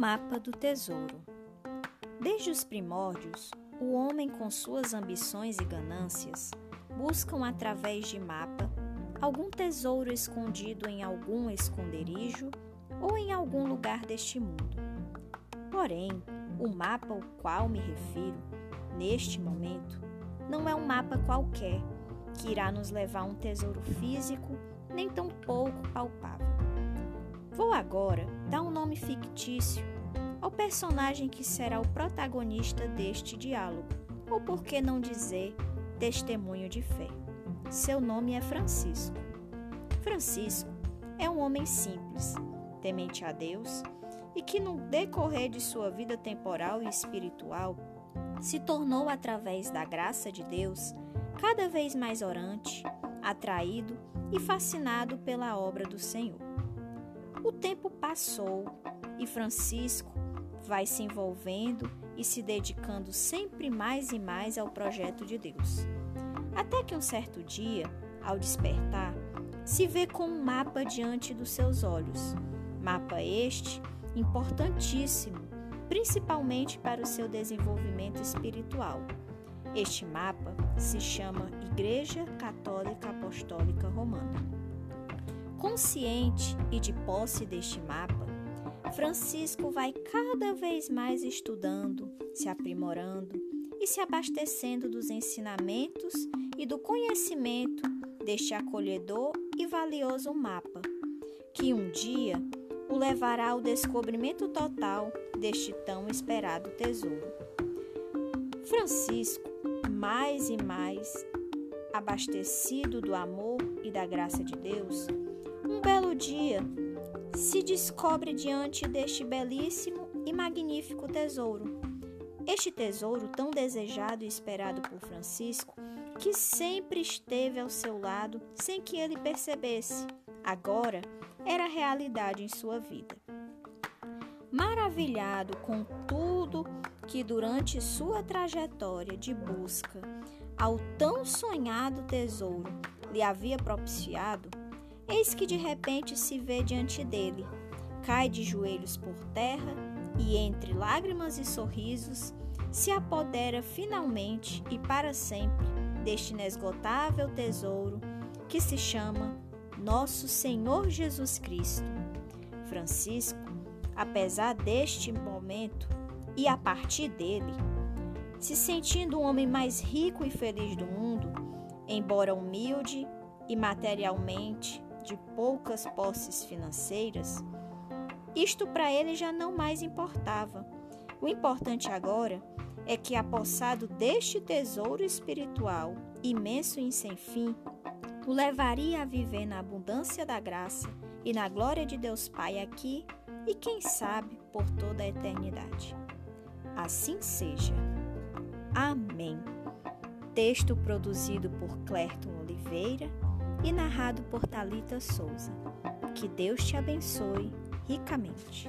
mapa do tesouro. Desde os primórdios, o homem, com suas ambições e ganâncias, buscam através de mapa algum tesouro escondido em algum esconderijo ou em algum lugar deste mundo. Porém, o mapa ao qual me refiro, neste momento, não é um mapa qualquer que irá nos levar a um tesouro físico nem tão pouco palpável. Vou agora dar um nome fictício ao personagem que será o protagonista deste diálogo, ou por que não dizer testemunho de fé. Seu nome é Francisco. Francisco é um homem simples, temente a Deus e que, no decorrer de sua vida temporal e espiritual, se tornou, através da graça de Deus, cada vez mais orante, atraído e fascinado pela obra do Senhor. O tempo passou e Francisco vai se envolvendo e se dedicando sempre mais e mais ao projeto de Deus. Até que um certo dia, ao despertar, se vê com um mapa diante dos seus olhos. Mapa este importantíssimo, principalmente para o seu desenvolvimento espiritual. Este mapa se chama Igreja Católica Apostólica Romana. Consciente e de posse deste mapa, Francisco vai cada vez mais estudando, se aprimorando e se abastecendo dos ensinamentos e do conhecimento deste acolhedor e valioso mapa, que um dia o levará ao descobrimento total deste tão esperado tesouro. Francisco, mais e mais abastecido do amor e da graça de Deus, um belo dia, se descobre diante deste belíssimo e magnífico tesouro. Este tesouro tão desejado e esperado por Francisco, que sempre esteve ao seu lado sem que ele percebesse, agora era realidade em sua vida. Maravilhado com tudo que durante sua trajetória de busca ao tão sonhado tesouro lhe havia propiciado, Eis que de repente se vê diante dele, cai de joelhos por terra e, entre lágrimas e sorrisos, se apodera finalmente e para sempre deste inesgotável tesouro que se chama Nosso Senhor Jesus Cristo. Francisco, apesar deste momento e a partir dele, se sentindo o homem mais rico e feliz do mundo, embora humilde e materialmente de poucas posses financeiras, isto para ele já não mais importava. O importante agora é que, apossado deste tesouro espiritual, imenso e sem fim, o levaria a viver na abundância da graça e na glória de Deus Pai aqui e, quem sabe, por toda a eternidade. Assim seja. Amém. Texto produzido por Clerton Oliveira e narrado por Talita Souza. Que Deus te abençoe ricamente.